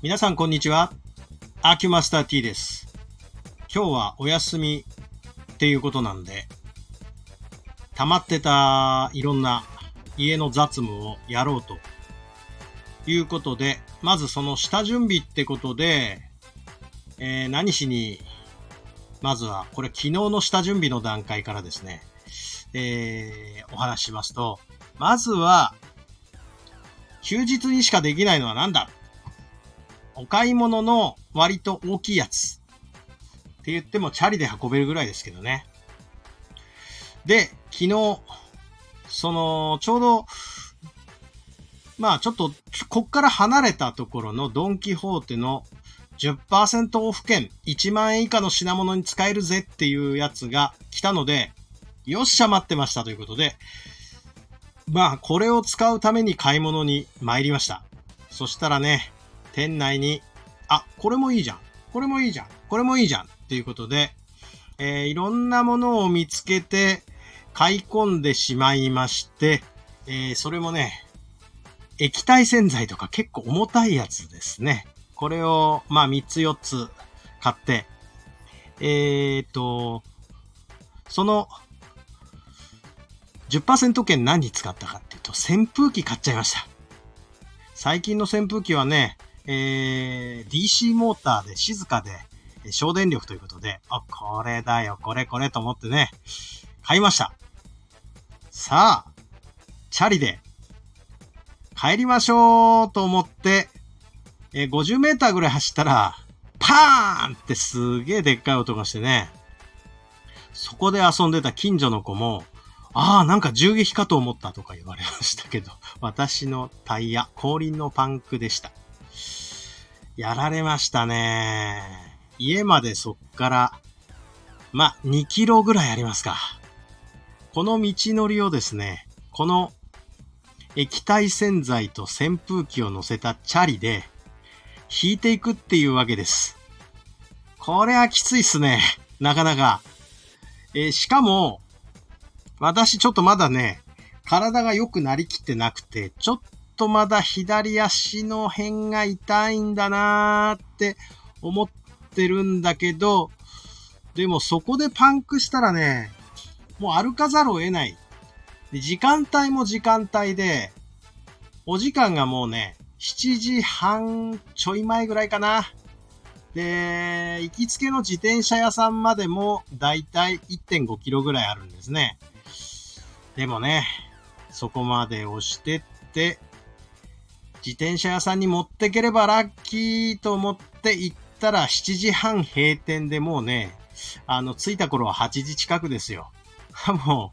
皆さんこんにちは。アキュマスター T です。今日はお休みっていうことなんで、溜まってたいろんな家の雑務をやろうということで、まずその下準備ってことで、えー何しに、まずはこれ昨日の下準備の段階からですね、えーお話ししますと、まずは、休日にしかできないのは何だお買い物の割と大きいやつ。って言ってもチャリで運べるぐらいですけどね。で、昨日、その、ちょうど、まあちょっと、こっから離れたところのドンキホーテの10%オフ券、1万円以下の品物に使えるぜっていうやつが来たので、よっしゃ待ってましたということで、まあこれを使うために買い物に参りました。そしたらね、店内に、あ、これもいいじゃん。これもいいじゃん。これもいいじゃん。っていうことで、えーいろんなものを見つけて買い込んでしまいまして、えーそれもね、液体洗剤とか結構重たいやつですね。これを、まあ3つ4つ買って、えーっと、その10%券何に使ったかっていうと、扇風機買っちゃいました。最近の扇風機はね、えー、DC モーターで静かで、え省電力ということで、あ、これだよ、これこれと思ってね、買いました。さあ、チャリで、帰りましょうと思って、えー50メーターぐらい走ったら、パーンってすげえでっかい音がしてね、そこで遊んでた近所の子も、ああ、なんか銃撃かと思ったとか言われましたけど、私のタイヤ、後輪のパンクでした。やられましたね。家までそっから、ま、2キロぐらいありますか。この道のりをですね、この液体洗剤と扇風機を乗せたチャリで引いていくっていうわけです。これはきついっすね。なかなか。えーしかも、私ちょっとまだね、体が良くなりきってなくて、ちょっとまだ左足の辺が痛いんだなーって思ってるんだけど、でもそこでパンクしたらね、もう歩かざるを得ない。で時間帯も時間帯で、お時間がもうね、7時半ちょい前ぐらいかな。で、行きつけの自転車屋さんまでもだいたい1.5キロぐらいあるんですね。でもね、そこまで押してって、自転車屋さんに持ってければラッキーと思って行ったら7時半閉店でもうね、あの、着いた頃は8時近くですよ。も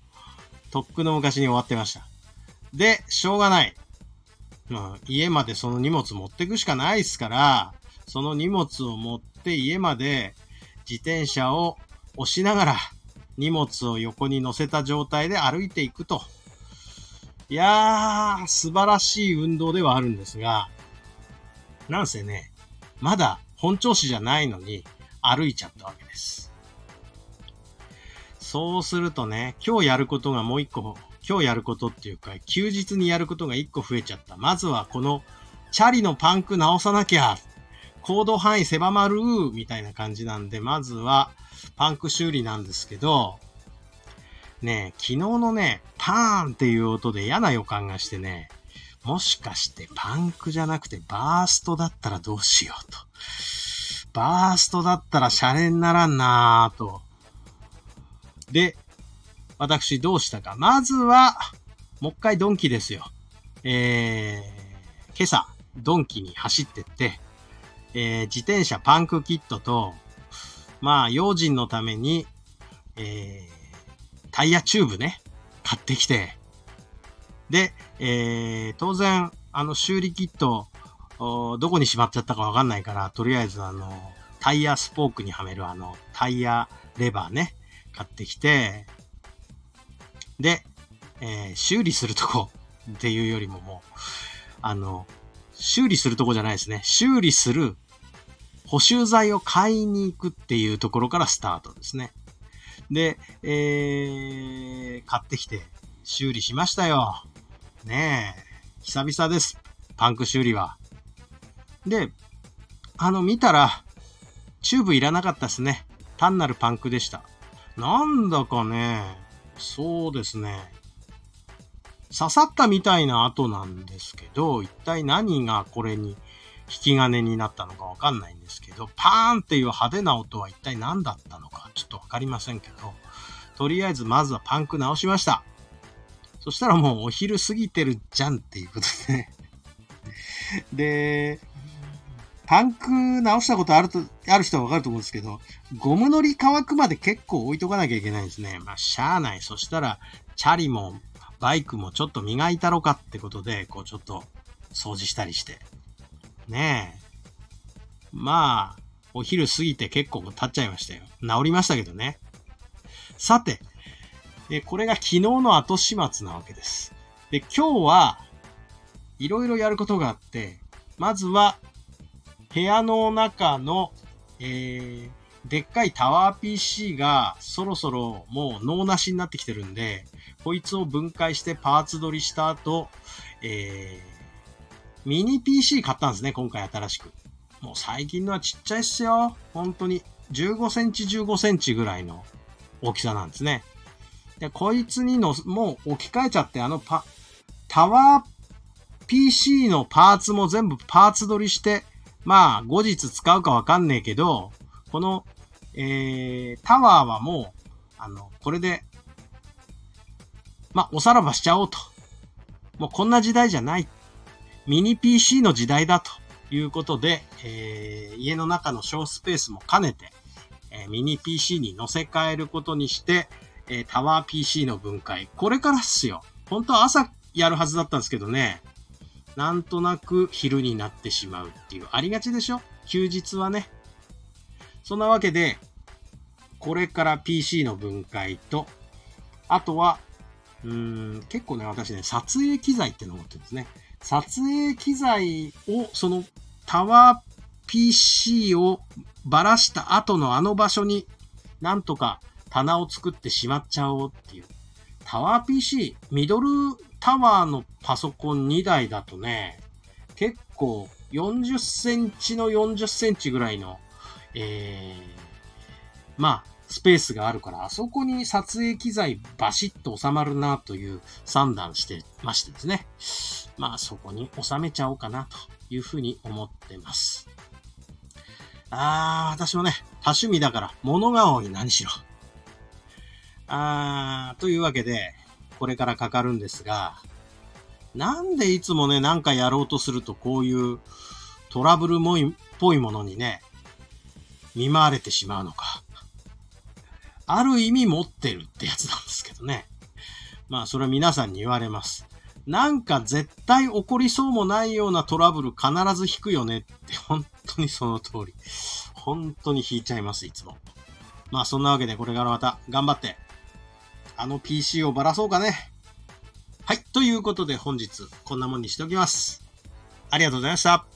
う、とっくの昔に終わってました。で、しょうがない。まあ、家までその荷物持ってくしかないですから、その荷物を持って家まで自転車を押しながら荷物を横に乗せた状態で歩いていくと。いやー、素晴らしい運動ではあるんですが、なんせね、まだ本調子じゃないのに歩いちゃったわけです。そうするとね、今日やることがもう一個、今日やることっていうか、休日にやることが一個増えちゃった。まずはこの、チャリのパンク直さなきゃ、行動範囲狭まる、みたいな感じなんで、まずは、パンク修理なんですけど、ね、昨日のね、パーンっていう音で嫌な予感がしてね、もしかしてパンクじゃなくてバーストだったらどうしようと。バーストだったらシャレにならんなぁと。で、私どうしたか。まずは、もう一回ドンキですよ。えー、今朝、ドンキに走ってって、えー、自転車パンクキットと、まあ、用心のために、えー、タイヤチューブね、買ってきて、で、えー、当然、あの修理キット、どこにしまっちゃったかわかんないから、とりあえずあの、タイヤスポークにはめるあの、タイヤレバーね、買ってきて、で、えー修理するとこ っていうよりももう、あの、修理するとこじゃないですね。修理する補修剤を買いに行くっていうところからスタートですね。で、えー、買ってきて修理しましたよ。ねえ、久々です。パンク修理は。で、あの、見たら、チューブいらなかったですね。単なるパンクでした。なんだかね、そうですね。刺さったみたいな跡なんですけど、一体何がこれに引き金になったのかわかんないんですけど、パーンっていう派手な音は一体何だったのかとわかりませんけど、とりあえずまずはパンク直しました。そしたらもうお昼過ぎてるじゃんっていうことでね で、パンク直したことあると、ある人はわかると思うんですけど、ゴムのり乾くまで結構置いとかなきゃいけないんですね。まあ、しゃあない。そしたら、チャリもバイクもちょっと磨いたろかってことで、こうちょっと掃除したりして。ねえ。まあ、お昼過ぎて結構経っちゃいましたよ。治りましたけどね。さて、でこれが昨日の後始末なわけです。で、今日は、いろいろやることがあって、まずは、部屋の中の、えー、でっかいタワー PC がそろそろもう脳なしになってきてるんで、こいつを分解してパーツ取りした後、えー、ミニ PC 買ったんですね、今回新しく。もう最近のはちっちゃいっすよ。本当に。15センチ15センチぐらいの大きさなんですね。で、こいつにの、もう置き換えちゃって、あのパ、タワー PC のパーツも全部パーツ取りして、まあ、後日使うかわかんねえけど、この、えー、タワーはもう、あの、これで、まあ、おさらばしちゃおうと。もうこんな時代じゃない。ミニ PC の時代だということで、えー、家の中の小スペースも兼ねて、えー、ミニ PC に乗せ替えることにして、えー、タワー PC の分解。これからっすよ。本当は朝やるはずだったんですけどね。なんとなく昼になってしまうっていう。ありがちでしょ？休日はね。そんなわけで、これから PC の分解と、あとは、うーん、結構ね、私ね、撮影機材ってのを持ってるんですね。撮影機材を、そのタワー PC をばらした後のあの場所になんとか棚を作ってしまっちゃおうっていう。タワー PC、ミドルタワーのパソコン2台だとね、結構40センチの40センチぐらいの、えー、まあ、スペースがあるから、あそこに撮影機材バシッと収まるなという算段してましてですね。まあそこに収めちゃおうかなというふうに思ってます。あー、私もね、多趣味だから物が多い何しろ。あー、というわけで、これからかかるんですが、なんでいつもね、なんかやろうとするとこういうトラブルもいっぽいものにね、見舞われてしまうのか。ある意味持ってるってやつなんですけどね。まあ、それは皆さんに言われます。なんか絶対起こりそうもないようなトラブル必ず引くよねって、本当にその通り。本当に引いちゃいます、いつも。まあ、そんなわけでこれからまた頑張って、あの PC をばらそうかね。はい。ということで本日こんなもんにしておきます。ありがとうございました。